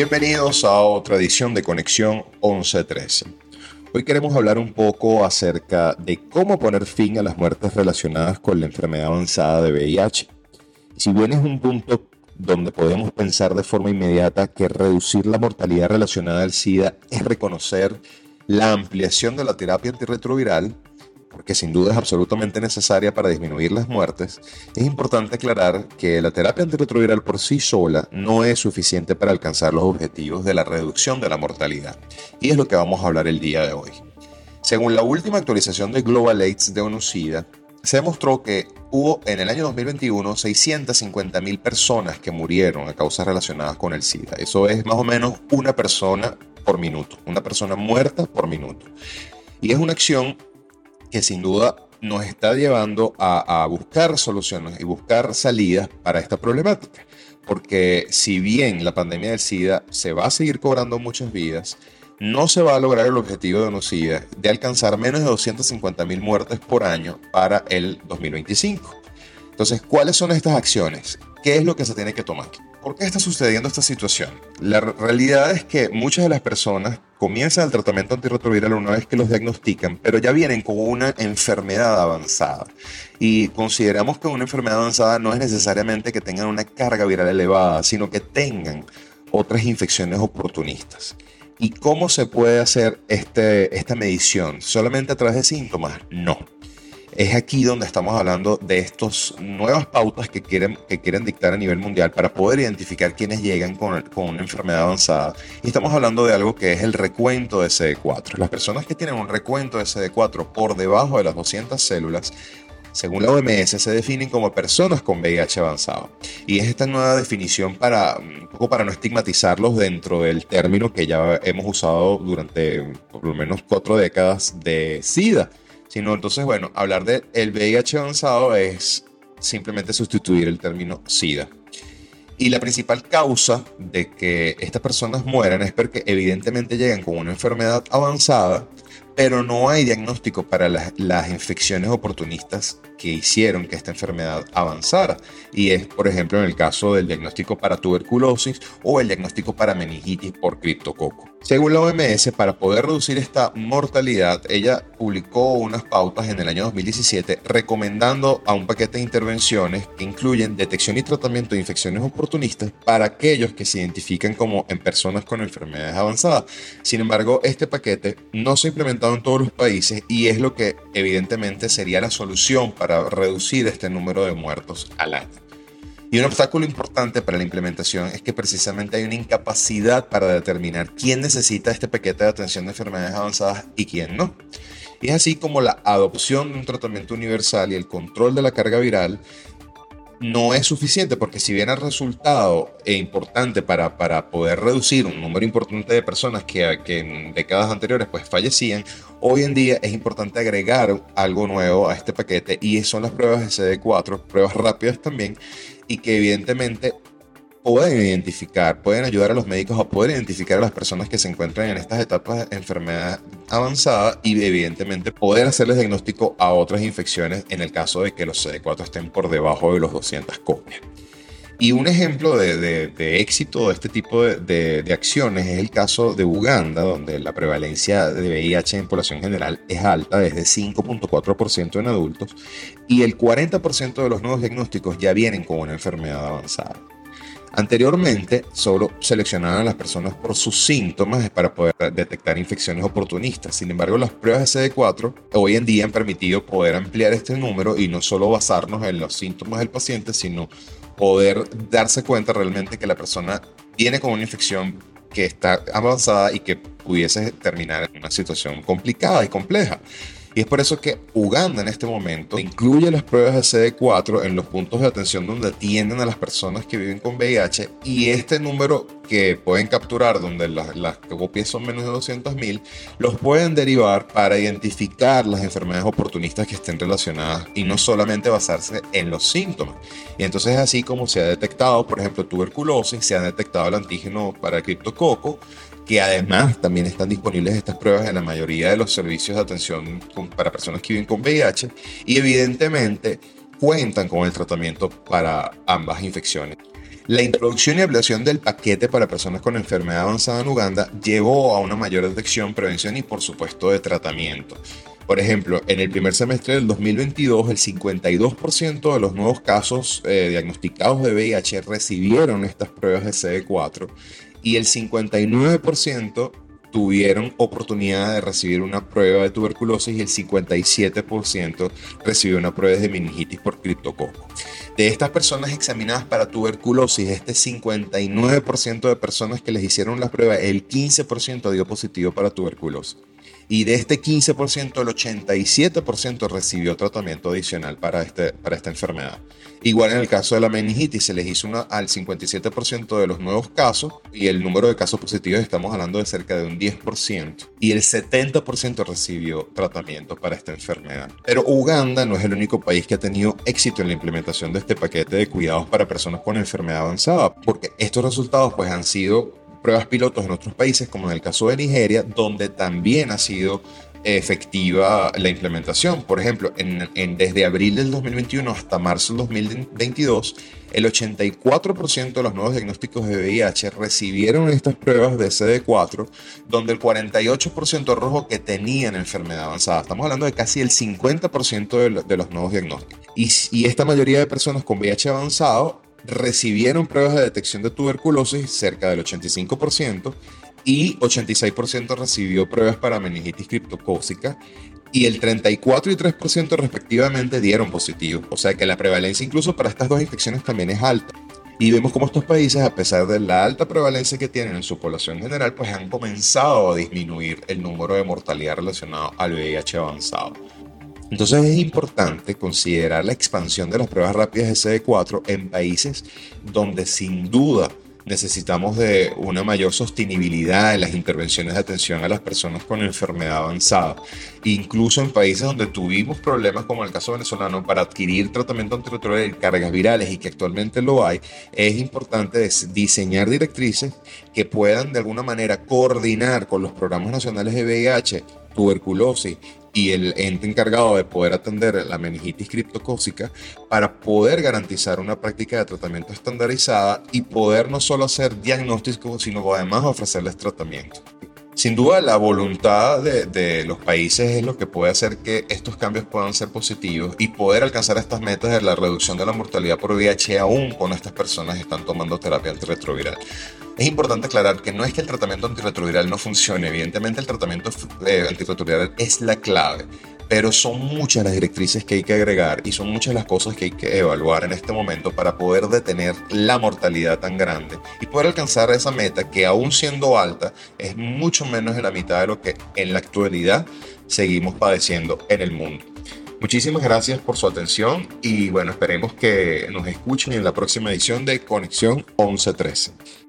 Bienvenidos a otra edición de Conexión 1113. Hoy queremos hablar un poco acerca de cómo poner fin a las muertes relacionadas con la enfermedad avanzada de VIH. Si bien es un punto donde podemos pensar de forma inmediata que reducir la mortalidad relacionada al SIDA es reconocer la ampliación de la terapia antirretroviral, porque sin duda es absolutamente necesaria para disminuir las muertes, es importante aclarar que la terapia antirretroviral por sí sola no es suficiente para alcanzar los objetivos de la reducción de la mortalidad. Y es lo que vamos a hablar el día de hoy. Según la última actualización de Global AIDS de ONU-SIDA, se demostró que hubo en el año 2021 650.000 personas que murieron a causas relacionadas con el SIDA. Eso es más o menos una persona por minuto, una persona muerta por minuto. Y es una acción que sin duda nos está llevando a, buscar soluciones y buscar salidas para esta problemática. Porque si bien la pandemia del SIDA se va a seguir cobrando muchas vidas, no se va a lograr el objetivo de ONUCIDA de alcanzar menos de 250.000 muertes por año para el 2025. Entonces, ¿cuáles son estas acciones? ¿Qué es lo que se tiene que tomar? ¿Por qué está sucediendo esta situación? La realidad es que muchas de las personas comienzan el tratamiento antirretroviral una vez que los diagnostican, pero ya vienen con una enfermedad avanzada. Y consideramos que una enfermedad avanzada no es necesariamente que tengan una carga viral elevada, sino que tengan otras infecciones oportunistas. ¿Y cómo se puede hacer este, esta medición? ¿Solamente a través de síntomas? No. Es aquí donde estamos hablando de estas nuevas pautas que quieren, que quieren dictar a nivel mundial para poder identificar quienes llegan con, con una enfermedad avanzada. Y estamos hablando de algo que es el recuento de CD4. Las personas que tienen un recuento de CD4 por debajo de las 200 células según la OMS, se definen como personas con VIH avanzado. Y es esta nueva definición para, un poco para no estigmatizarlos dentro del término que ya hemos usado durante por lo menos cuatro décadas de SIDA. Sino entonces, bueno, hablar del el VIH avanzado es simplemente sustituir el término SIDA. Y la principal causa de que estas personas mueran es porque evidentemente llegan con una enfermedad avanzada pero no hay diagnóstico para las, infecciones oportunistas que hicieron que esta enfermedad avanzara. Y es, por ejemplo, en el caso del diagnóstico para tuberculosis o el diagnóstico para meningitis por criptococo. Según la OMS, para poder reducir esta mortalidad, ella publicó unas pautas en el año 2017 recomendando a un paquete de intervenciones que incluyen detección y tratamiento de infecciones oportunistas para aquellos que se identifican como en personas con enfermedades avanzadas. Sin embargo, este paquete no se ha en todos los países y es lo que evidentemente sería la solución para reducir este número de muertos al año. Y un obstáculo importante para la implementación es que precisamente hay una incapacidad para determinar quién necesita este paquete de atención de enfermedades avanzadas y quién no. Y es así como la adopción de un tratamiento universal y el control de la carga viral no es suficiente porque si bien el resultado es importante para, para poder reducir un número importante de personas que, que, en décadas anteriores pues fallecían, hoy en día es importante agregar algo nuevo a este paquete y son las pruebas de CD4, pruebas rápidas también y que evidentemente pueden identificar, pueden ayudar a los médicos a poder identificar a las personas que se encuentran en estas etapas de enfermedad avanzada y evidentemente poder hacerles diagnóstico a otras infecciones en el caso de que los CD4 estén por debajo de los 200 copias. Y un ejemplo de, éxito de este tipo de, de, acciones es el caso de Uganda, donde la prevalencia de VIH en población general es alta, desde 5.4% en adultos, y el 40% de los nuevos diagnósticos ya vienen con una enfermedad avanzada. Anteriormente, solo seleccionaban a las personas por sus síntomas para poder detectar infecciones oportunistas. Sin embargo, las pruebas de CD4 hoy en día han permitido poder ampliar este número y no solo basarnos en los síntomas del paciente, sino poder darse cuenta realmente que la persona viene con una infección que está avanzada y que pudiese terminar en una situación complicada y compleja. Y es por eso que Uganda en este momento incluye las pruebas de CD4 en los puntos de atención donde atienden a las personas que viven con VIH y este número que pueden capturar donde las, las copias son menos de 200.000 los pueden derivar para identificar las enfermedades oportunistas que estén relacionadas y no solamente basarse en los síntomas. Y entonces es así como se ha detectado, por ejemplo, tuberculosis, se ha detectado el antígeno para el criptococo, que además también están disponibles estas pruebas en la mayoría de los servicios de atención para personas que viven con VIH y evidentemente cuentan con el tratamiento para ambas infecciones. La introducción y ampliación del paquete para personas con enfermedad avanzada en Uganda llevó a una mayor detección, prevención y por supuesto de tratamiento. Por ejemplo, en el primer semestre del 2022, el 52% de los nuevos casos eh, diagnosticados de VIH recibieron estas pruebas de CD4 y el 59% tuvieron oportunidad de recibir una prueba de tuberculosis y el 57% recibió una prueba de meningitis por criptococo. De estas personas examinadas para tuberculosis, este 59% de personas que les hicieron la prueba, el 15% dio positivo para tuberculosis y de este 15%, el 87% recibió tratamiento adicional para, este, para esta enfermedad. Igual en el caso de la meningitis, se les hizo una, al 57% de los nuevos casos y el número de casos positivos estamos hablando de cerca de un 10% y el 70% recibió tratamiento para esta enfermedad. Pero Uganda no es el único país que ha tenido éxito en la implementación de este paquete de cuidados para personas con enfermedad avanzada, porque estos resultados pues han sido pruebas pilotos en otros países, como en el caso de Nigeria, donde también ha sido efectiva la implementación. Por ejemplo, en, desde abril del 2021 hasta marzo del 2022, el 84% de los nuevos diagnósticos de VIH recibieron estas pruebas de CD4, donde el 48% rojo que tenían enfermedad avanzada. Estamos hablando de casi el 50% de, los nuevos diagnósticos. Y, y esta mayoría de personas con VIH avanzado recibieron pruebas de detección de tuberculosis, cerca del 85%, y 86% recibió pruebas para meningitis criptocócica, y el 34 y 3% respectivamente dieron positivo. O sea que la prevalencia incluso para estas dos infecciones también es alta. Y vemos cómo estos países, a pesar de la alta prevalencia que tienen en su población general, pues han comenzado a disminuir el número de mortalidad relacionado al VIH avanzado. Entonces es importante considerar la expansión de las pruebas rápidas de CD4 en países donde sin duda necesitamos de una mayor sostenibilidad en las intervenciones de atención a las personas con enfermedad avanzada. Incluso en países donde tuvimos problemas, como el caso venezolano, para adquirir tratamiento antirretroviral y cargas virales y que actualmente lo hay, es importante diseñar directrices que puedan de alguna manera coordinar con los programas nacionales de VIH, tuberculosis y el ente encargado de poder atender la meningitis criptocócica para poder garantizar una práctica de tratamiento estandarizada y poder no solo hacer diagnósticos, sino además ofrecerles tratamiento. Sin duda, la voluntad de, los países es lo que puede hacer que estos cambios puedan ser positivos y poder alcanzar estas metas de la reducción de la mortalidad por VIH aún cuando estas personas están tomando terapia antirretroviral. Es importante aclarar que no es que el tratamiento antirretroviral no funcione, evidentemente el tratamiento eh, antirretroviral es la clave, pero son muchas las directrices que hay que agregar y son muchas las cosas que hay que evaluar en este momento para poder detener la mortalidad tan grande y poder alcanzar esa meta que aún siendo alta es mucho menos de la mitad de lo que en la actualidad seguimos padeciendo en el mundo. Muchísimas gracias por su atención y bueno, esperemos que nos escuchen en la próxima edición de Conexión 1113.